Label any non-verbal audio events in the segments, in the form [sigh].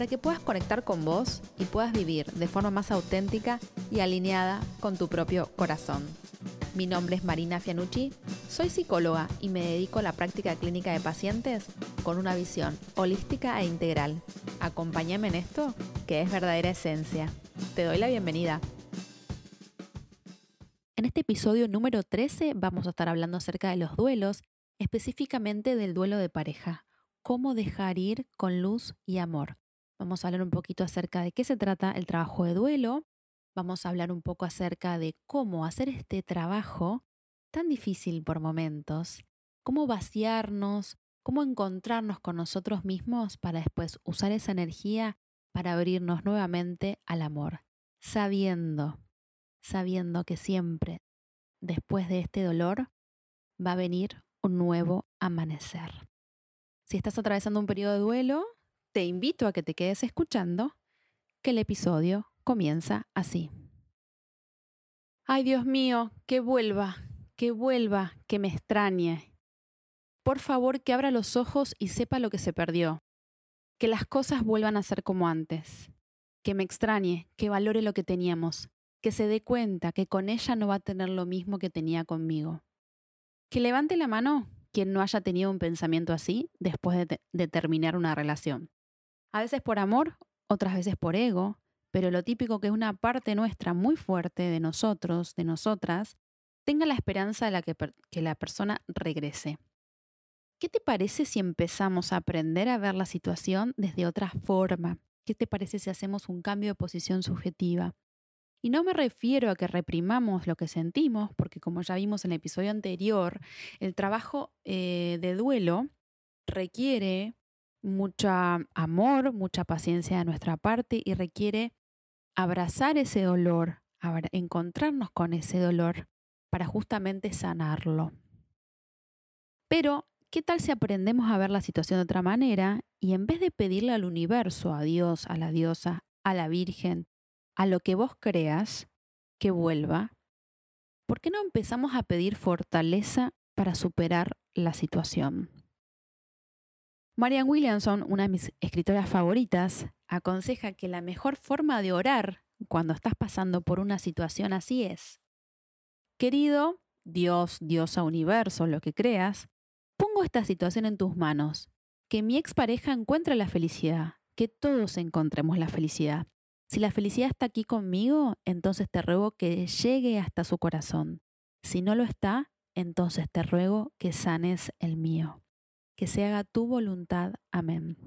para que puedas conectar con vos y puedas vivir de forma más auténtica y alineada con tu propio corazón. Mi nombre es Marina Fianucci, soy psicóloga y me dedico a la práctica clínica de pacientes con una visión holística e integral. Acompáñame en esto, que es verdadera esencia. Te doy la bienvenida. En este episodio número 13 vamos a estar hablando acerca de los duelos, específicamente del duelo de pareja, cómo dejar ir con luz y amor. Vamos a hablar un poquito acerca de qué se trata el trabajo de duelo, vamos a hablar un poco acerca de cómo hacer este trabajo tan difícil por momentos, cómo vaciarnos, cómo encontrarnos con nosotros mismos para después usar esa energía para abrirnos nuevamente al amor, sabiendo sabiendo que siempre, después de este dolor, va a venir un nuevo amanecer. Si estás atravesando un periodo de duelo, te invito a que te quedes escuchando, que el episodio comienza así. Ay, Dios mío, que vuelva, que vuelva, que me extrañe. Por favor, que abra los ojos y sepa lo que se perdió. Que las cosas vuelvan a ser como antes. Que me extrañe, que valore lo que teníamos, que se dé cuenta que con ella no va a tener lo mismo que tenía conmigo. Que levante la mano quien no haya tenido un pensamiento así después de, terminar una relación. A veces por amor, otras veces por ego, pero lo típico que es una parte nuestra muy fuerte de nosotros, de nosotras, tenga la esperanza de la que, que la persona regrese. ¿Qué te parece si empezamos a aprender a ver la situación desde otra forma? ¿Qué te parece si hacemos un cambio de posición subjetiva? Y no me refiero a que reprimamos lo que sentimos, porque como ya vimos en el episodio anterior, el trabajo eh, de duelo requiere mucho amor, mucha paciencia de nuestra parte y requiere abrazar ese dolor, encontrarnos con ese dolor para justamente sanarlo. Pero, ¿qué tal si aprendemos a ver la situación de otra manera y en vez de pedirle al universo, a Dios, a la diosa, a la Virgen, a lo que vos creas que vuelva, ¿por qué no empezamos a pedir fortaleza para superar la situación? Marian Williamson, una de mis escritoras favoritas, aconseja que la mejor forma de orar cuando estás pasando por una situación así es, querido Dios, Diosa, universo, lo que creas, pongo esta situación en tus manos, que mi expareja encuentre la felicidad, que todos encontremos la felicidad, si la felicidad está aquí conmigo, entonces te ruego que llegue hasta su corazón. Si no lo está, entonces te ruego que sanes el mío. Que se haga tu voluntad. Amén.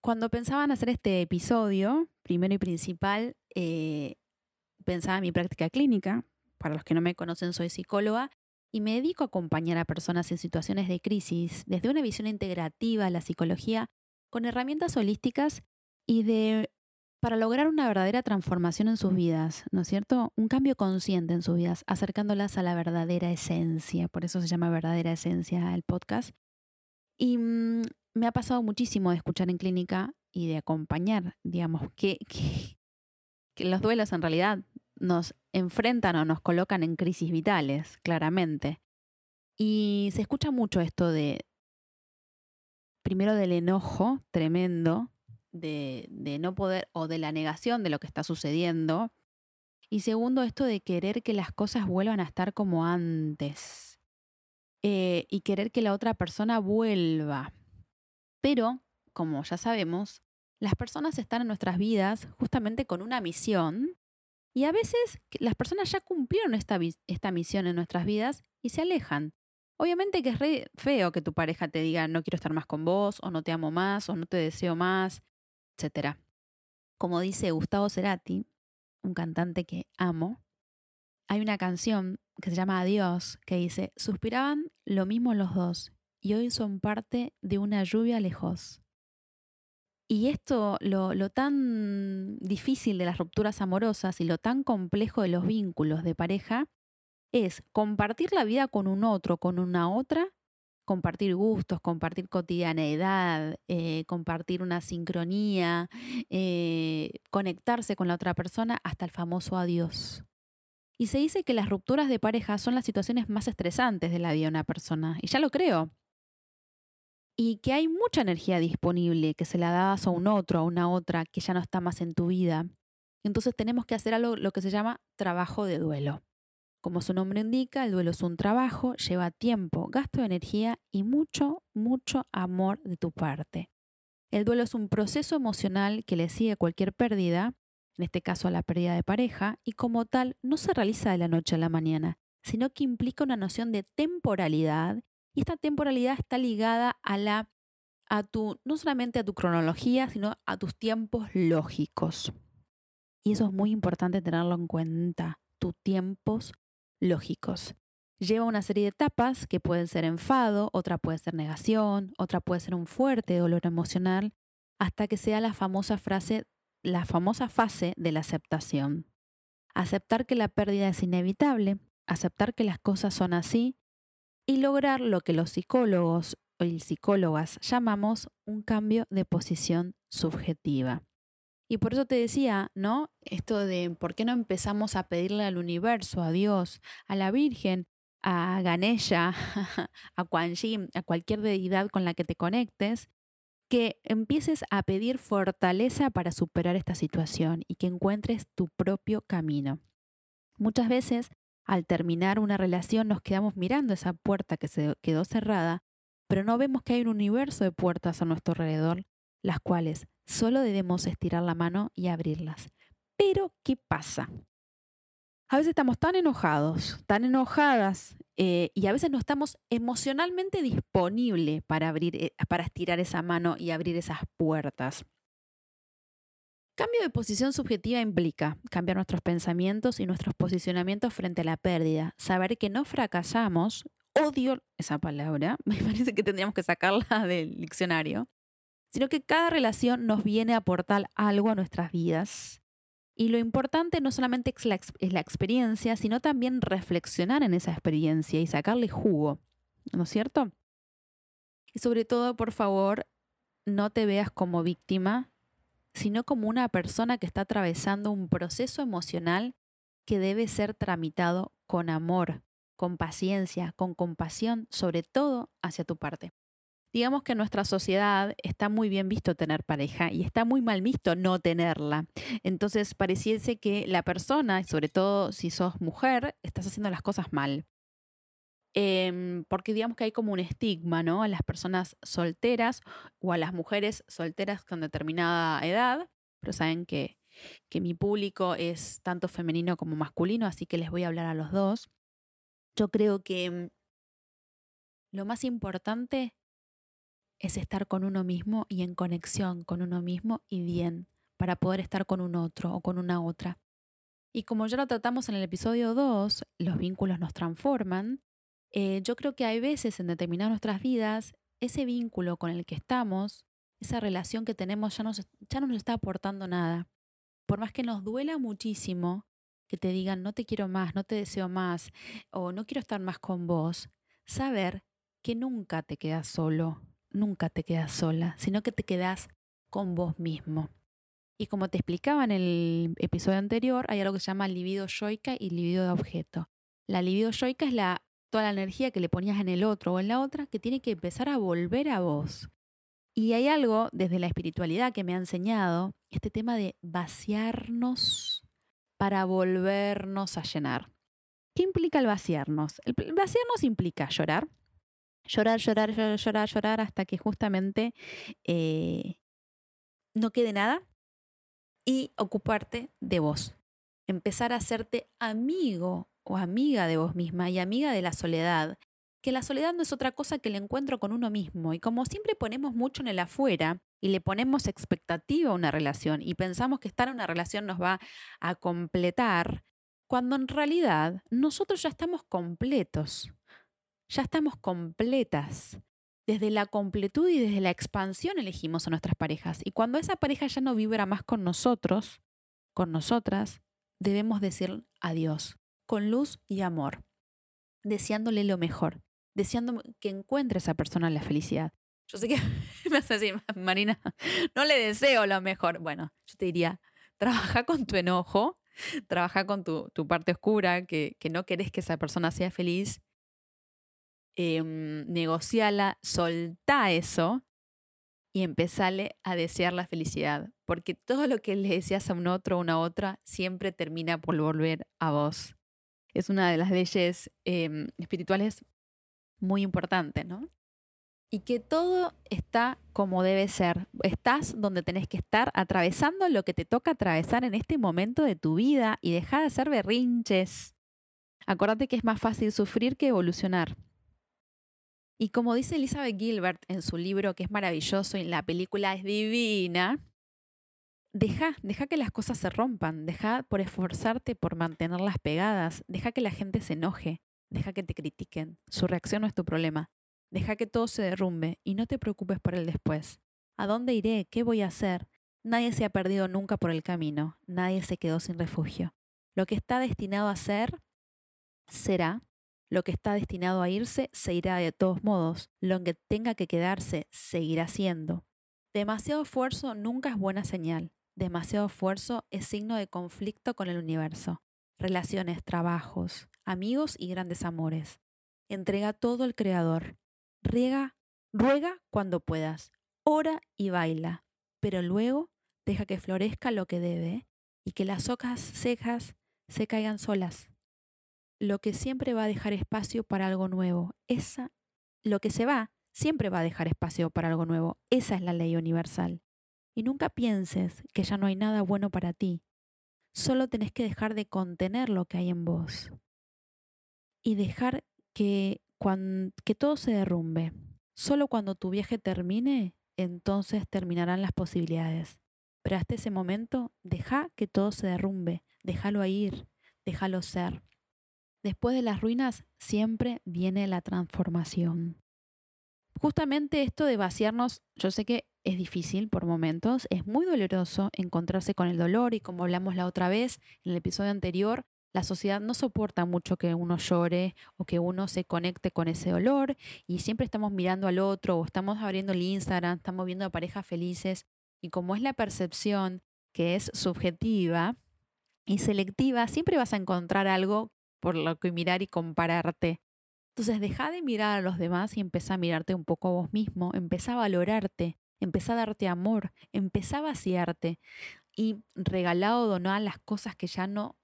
Cuando pensaba en hacer este episodio, primero y principal, eh, pensaba en mi práctica clínica. Para los que no me conocen, soy psicóloga y me dedico a acompañar a personas en situaciones de crisis desde una visión integrativa de la psicología con herramientas holísticas y de para lograr una verdadera transformación en sus vidas, ¿no es cierto? Un cambio consciente en sus vidas, acercándolas a la verdadera esencia, por eso se llama verdadera esencia el podcast. Y mm, me ha pasado muchísimo de escuchar en clínica y de acompañar, digamos, que, que los duelos en realidad nos enfrentan o nos colocan en crisis vitales, claramente. Y se escucha mucho esto de, primero del enojo tremendo, de, no poder o de la negación de lo que está sucediendo. Y segundo, esto de querer que las cosas vuelvan a estar como antes. Eh, y querer que la otra persona vuelva. Pero, como ya sabemos, las personas están en nuestras vidas justamente con una misión y a veces las personas ya cumplieron esta, esta misión en nuestras vidas y se alejan. Obviamente que es feo que tu pareja te diga no quiero estar más con vos, o no te amo más, o no te deseo más, Como dice Gustavo Cerati, un cantante que amo, hay una canción que se llama Adiós que dice, suspiraban lo mismo los dos y hoy son parte de una lluvia lejos. Y esto, lo, lo, tan difícil de las rupturas amorosas y lo tan complejo de los vínculos de pareja es compartir la vida con un otro, con una otra, compartir gustos, compartir cotidianeidad, eh, compartir una sincronía, eh, conectarse con la otra persona hasta el famoso adiós. Y se dice que las rupturas de pareja son las situaciones más estresantes de la vida de una persona. Y ya lo creo. Y que hay mucha energía disponible que se la das a un otro, a una otra, que ya no está más en tu vida. Entonces tenemos que hacer algo lo que se llama trabajo de duelo. Como su nombre indica, el duelo es un trabajo, lleva tiempo, gasto de energía y mucho, mucho amor de tu parte. El duelo es un proceso emocional que le sigue cualquier pérdida, en este caso a la pérdida de pareja, y como tal no se realiza de la noche a la mañana, sino que implica una noción de temporalidad, y esta temporalidad está ligada a la a tu no solamente a tu cronología, sino a tus tiempos lógicos. Y eso es muy importante tenerlo en cuenta, tus tiempos lógicos. Lleva una serie de etapas que pueden ser enfado, otra puede ser negación, otra puede ser un fuerte dolor emocional, hasta que sea la famosa frase, la famosa fase de la aceptación. Aceptar que la pérdida es inevitable, aceptar que las cosas son así y lograr lo que los psicólogos y psicólogas llamamos un cambio de posición subjetiva. Y por eso te decía, ¿no? Esto de por qué no empezamos a pedirle al universo, a Dios, a la Virgen, a Ganesha, [laughs] a Quan a cualquier deidad con la que te conectes, que empieces a pedir fortaleza para superar esta situación y que encuentres tu propio camino. Muchas veces, al terminar una relación, nos quedamos mirando esa puerta que se quedó cerrada, pero no vemos que hay un universo de puertas a nuestro alrededor, las cuales Solo debemos estirar la mano y abrirlas. Pero, ¿qué pasa? A veces estamos tan enojados, tan enojadas, eh, y a veces no estamos emocionalmente disponibles para, abrir, eh, para estirar esa mano y abrir esas puertas. Cambio de posición subjetiva implica cambiar nuestros pensamientos y nuestros posicionamientos frente a la pérdida, saber que no fracasamos, odio esa palabra, [laughs] me parece que tendríamos que sacarla del diccionario, sino que cada relación nos viene a aportar algo a nuestras vidas. Y lo importante no solamente es la, experiencia, sino también reflexionar en esa experiencia y sacarle jugo, ¿no es cierto? Y sobre todo, por favor, no te veas como víctima, sino como una persona que está atravesando un proceso emocional que debe ser tramitado con amor, con paciencia, con compasión, sobre todo hacia tu parte digamos que en nuestra sociedad está muy bien visto tener pareja y está muy mal visto no tenerla. Entonces pareciese que la persona, sobre todo si sos mujer, estás haciendo las cosas mal. Em, porque digamos que hay como un estigma, ¿no? A las personas solteras o a las mujeres solteras con determinada edad, pero saben que, que mi público es tanto femenino como masculino, así que les voy a hablar a los dos. Yo creo que mm, lo más importante es estar con uno mismo y en conexión con uno mismo y bien para poder estar con un otro o con una otra. Y como ya lo tratamos en el episodio 2, los vínculos nos transforman, eh, yo creo que hay veces en determinadas nuestras vidas, ese vínculo con el que estamos, esa relación que tenemos ya, ya no nos está aportando nada. Por más que nos duela muchísimo que te digan no te quiero más, no te deseo más o no quiero estar más con vos, saber que nunca te quedas solo, nunca te quedas sola, sino que te quedas con vos mismo. Y como te explicaba en el episodio anterior, hay algo que se llama libido yoica y libido de objeto. La libido yoica es la, toda la energía que le ponías en el otro o en la otra que tiene que empezar a volver a vos. Y hay algo desde la espiritualidad que me ha enseñado, este tema de vaciarnos para volvernos a llenar. ¿Qué implica el vaciarnos? El vaciarnos implica llorar, llorar, llorar, llorar, llorar, llorar hasta que justamente eh, no quede nada y ocuparte de vos. Empezar a hacerte amigo o amiga de vos misma y amiga de la soledad. Que la soledad no es otra cosa que el encuentro con uno mismo. Y como siempre ponemos mucho en el afuera y le ponemos expectativa a una relación y pensamos que estar en una relación nos va a completar, cuando en realidad nosotros ya estamos completos ya estamos completas. desde la completud y desde la expansión elegimos a nuestras parejas. Y cuando esa pareja ya no vibra más con nosotros, con nosotras, debemos decir adiós, con luz y amor, deseándole lo mejor, deseando que encuentre esa persona la felicidad. Yo sé que [laughs] me hace así, Marina, no le deseo lo mejor. Bueno, yo te diría, trabaja con tu enojo, trabaja con tu, parte oscura, que, que no querés que esa persona sea feliz eh, negociala, soltá eso y empezale a desear la felicidad, porque todo lo que le deseas a un otro o una otra siempre termina por volver a vos. Es una de las leyes em, espirituales muy importantes, ¿no? Y que todo está como debe ser. Estás donde tenés que estar, atravesando lo que te toca atravesar en este momento de tu vida y deja de hacer berrinches. Acordate que es más fácil sufrir que evolucionar. Y como dice Elizabeth Gilbert en su libro, que es maravilloso y la película es divina, deja, deja que las cosas se rompan, deja por esforzarte por mantenerlas pegadas, deja que la gente se enoje, deja que te critiquen. Su reacción no es tu problema. Deja que todo se derrumbe y no te preocupes por el después. ¿A dónde iré? ¿Qué voy a hacer? Nadie se ha perdido nunca por el camino, nadie se quedó sin refugio. Lo que está destinado a ser, será, lo que está destinado a irse se irá de todos modos. Lo que tenga que quedarse seguirá siendo. Demasiado esfuerzo nunca es buena señal. Demasiado esfuerzo es signo de conflicto con el universo. Relaciones, trabajos, amigos y grandes amores. Entrega todo al Creador. Riega, ruega cuando puedas. Ora y baila. Pero luego deja que florezca lo que debe y que las hojas secas se caigan solas lo que siempre va a dejar espacio para algo nuevo. Esa, lo que se va, siempre va a dejar espacio para algo nuevo. Esa es la ley universal. Y nunca pienses que ya no hay nada bueno para ti. Solo tenés que dejar de contener lo que hay en vos. Y dejar que, que todo se derrumbe. Solo cuando tu viaje termine, entonces terminarán las posibilidades. Pero hasta ese momento, deja que todo se derrumbe, déjalo ir, déjalo ser. Después de las ruinas siempre viene la transformación. Justamente esto de vaciarnos, yo sé que es difícil por momentos, es muy doloroso encontrarse con el dolor y como hablamos la otra vez en el episodio anterior, la sociedad no soporta mucho que uno llore o que uno se conecte con ese dolor y siempre estamos mirando al otro o estamos abriendo el Instagram, estamos viendo a parejas felices y como es la percepción que es subjetiva y selectiva, siempre vas a encontrar algo por lo que mirar y compararte. Entonces deja de mirar a los demás y empezá a mirarte un poco a vos mismo, empezá a valorarte, empezá a darte amor, empezá a vaciarte y regalado o donar las cosas que ya no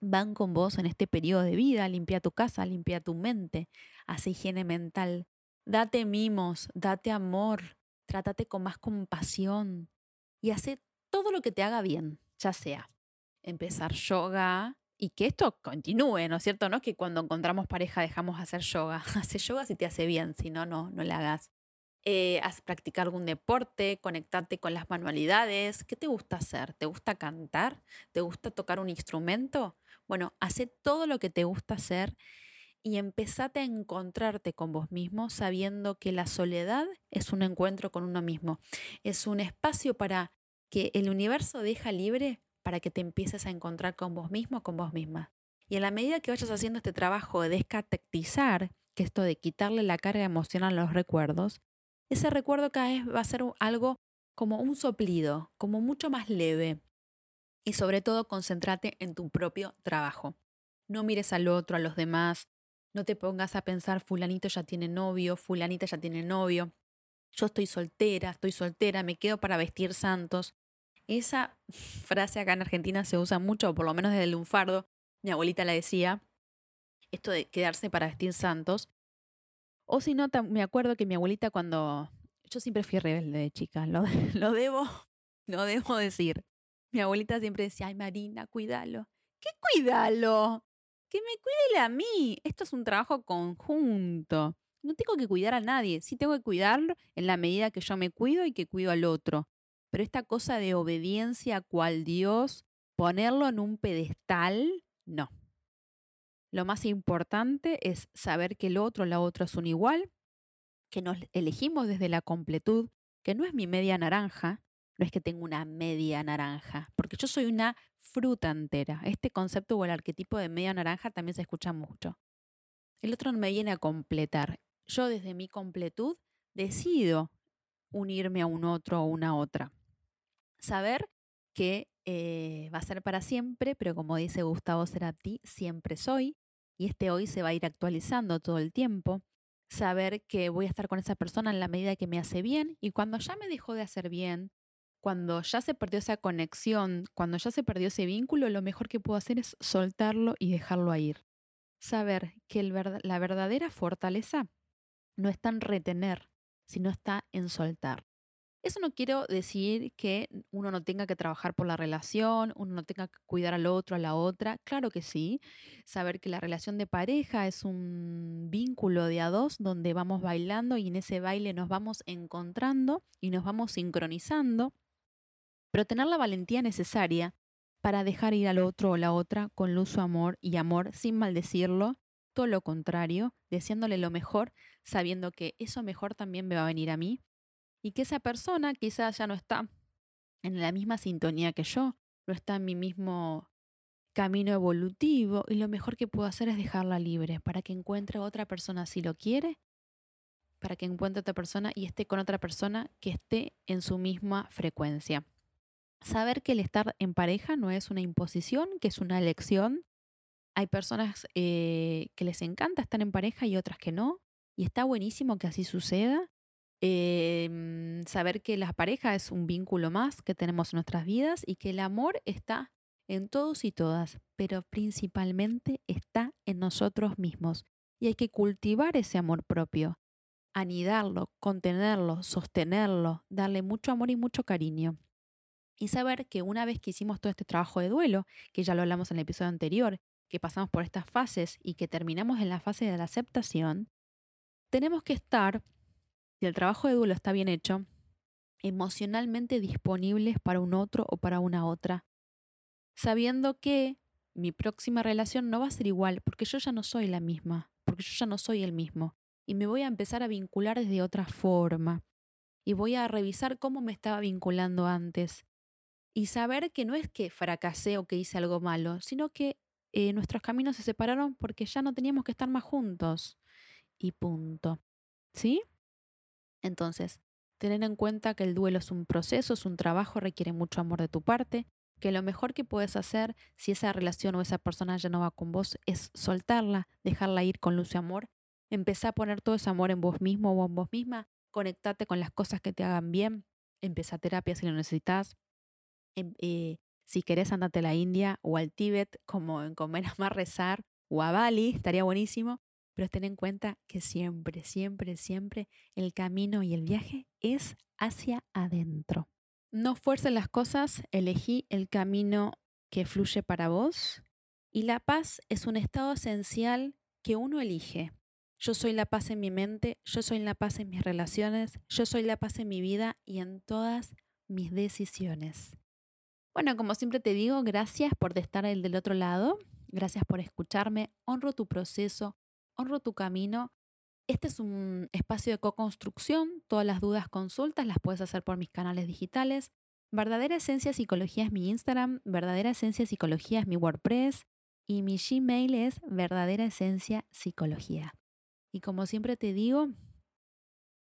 van con vos en este periodo de vida, limpia tu casa, limpia tu mente, hace higiene mental, date mimos, date amor, trátate con más compasión y hace todo lo que te haga bien, ya sea empezar yoga, y que esto continúe, ¿no es cierto? No es que cuando encontramos pareja dejamos hacer yoga. [laughs] Hace yoga si te hace bien, si no, no, no le hagas. Eh, practicar algún deporte, conectarte con las manualidades. ¿Qué te gusta hacer? ¿Te gusta cantar? ¿Te gusta tocar un instrumento? Bueno, hace todo lo que te gusta hacer y empezate a encontrarte con vos mismo sabiendo que la soledad es un encuentro con uno mismo. Es un espacio para que el universo deja libre para que te empieces a encontrar con vos mismo, con vos misma. Y en la medida que vayas haciendo este trabajo de descatectizar, que esto de quitarle la carga emocional a los recuerdos, ese recuerdo cada vez va a ser algo como un soplido, como mucho más leve. Y sobre todo, concéntrate en tu propio trabajo. No mires al otro, a los demás. No te pongas a pensar, fulanito ya tiene novio, fulanita ya tiene novio. Yo estoy soltera, estoy soltera, me quedo para vestir santos. Esa frase acá en Argentina se usa mucho, por lo menos desde el lunfardo. Mi abuelita la decía, esto de quedarse para vestir santos. O si no, me acuerdo que mi abuelita cuando... Yo siempre fui rebelde de chica, lo, [laughs] lo debo, lo debo decir. Mi abuelita siempre decía, ay Marina, cuídalo. ¿Qué cuídalo? Que me cuide a mí. Esto es un trabajo conjunto. No tengo que cuidar a nadie. Sí tengo que cuidarlo en la medida que yo me cuido y que cuido al otro. Pero esta cosa de obediencia cual Dios, ponerlo en un pedestal, no. Lo más importante es saber que el otro, la otra es un igual, que nos elegimos desde la completud, que no es mi media naranja, no es que tengo una media naranja, porque yo soy una fruta entera. Este concepto o el arquetipo de media naranja también se escucha mucho. El otro me viene a completar. Yo desde mi completud decido unirme a un otro o una otra. Saber que eh, va a ser para siempre, pero como dice Gustavo Cerati, siempre soy, y este hoy se va a ir actualizando todo el tiempo. Saber que voy a estar con esa persona en la medida que me hace bien, y cuando ya me dejó de hacer bien, cuando ya se perdió esa conexión, cuando ya se perdió ese vínculo, lo mejor que puedo hacer es soltarlo y dejarlo ir. Saber que la verdadera fortaleza no está en retener, sino está en soltar. Eso no quiero decir que uno no tenga que trabajar por la relación, uno no tenga que cuidar al otro, a la otra. Claro que sí. Saber que la relación de pareja es un vínculo de a dos donde vamos bailando y en ese baile nos vamos encontrando y nos vamos sincronizando. Pero tener la valentía necesaria para dejar ir al otro o la otra con luz amor y amor sin maldecirlo, todo lo contrario, deseándole lo mejor, sabiendo que eso mejor también me va a venir a mí y que esa persona quizás ya no está en la misma sintonía que yo, no está en mi mismo camino evolutivo y lo mejor que puedo hacer es dejarla libre para que encuentre otra persona si lo quiere, para que encuentre otra persona y esté con otra persona que esté en su misma frecuencia. Saber que el estar en pareja no es una imposición, que es una elección. Hay personas eh, que les encanta estar en pareja y otras que no, y está buenísimo que así suceda. Em, saber que la pareja es un vínculo más que tenemos en nuestras vidas y que el amor está en todos y todas, pero principalmente está en nosotros mismos. Y hay que cultivar ese amor propio, anidarlo, contenerlo, sostenerlo, darle mucho amor y mucho cariño. Y saber que una vez que hicimos todo este trabajo de duelo, que ya lo hablamos en el episodio anterior, que pasamos por estas fases y que terminamos en la fase de la aceptación, tenemos que estar si el trabajo de duelo está bien hecho, emocionalmente disponibles para un otro o para una otra, sabiendo que mi próxima relación no va a ser igual porque yo ya no soy la misma, porque yo ya no soy el mismo, y me voy a empezar a vincular desde otra forma, y voy a revisar cómo me estaba vinculando antes, y saber que no es que fracasé o que hice algo malo, sino que eh, nuestros caminos se separaron porque ya no teníamos que estar más juntos, y punto. ¿Sí? Entonces, tener en cuenta que el duelo es un proceso, es un trabajo, requiere mucho amor de tu parte, que lo mejor que puedes hacer si esa relación o esa persona ya no va con vos es soltarla, dejarla ir con luz y amor, empezar a poner todo ese amor en vos mismo o en vos misma, conectarte con las cosas que te hagan bien, empieza a terapia si lo necesitas, em, eh, si querés andate a la India o al Tíbet como en Comer [laughs] Más Rezar o a Bali, estaría buenísimo, pero ten en cuenta que siempre, siempre, siempre el camino y el viaje es hacia adentro. No fuerces las cosas, elegí el camino que fluye para vos y la paz es un estado esencial que uno elige. Yo soy la paz en mi mente, yo soy la paz en mis relaciones, yo soy la paz en mi vida y en todas mis decisiones. Bueno, como siempre te digo, gracias por estar del otro lado, gracias por escucharme, honro tu proceso, honro tu camino. Este es un espacio de co-construcción. Todas las dudas, consultas las puedes hacer por mis canales digitales. Verdadera Esencia Psicología es mi Instagram, Verdadera Esencia Psicología es mi WordPress y mi Gmail es Verdadera Esencia Psicología. Y como siempre te digo,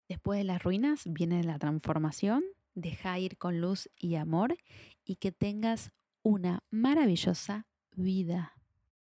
después de las ruinas viene la transformación. Deja ir con luz y amor y que tengas una maravillosa vida.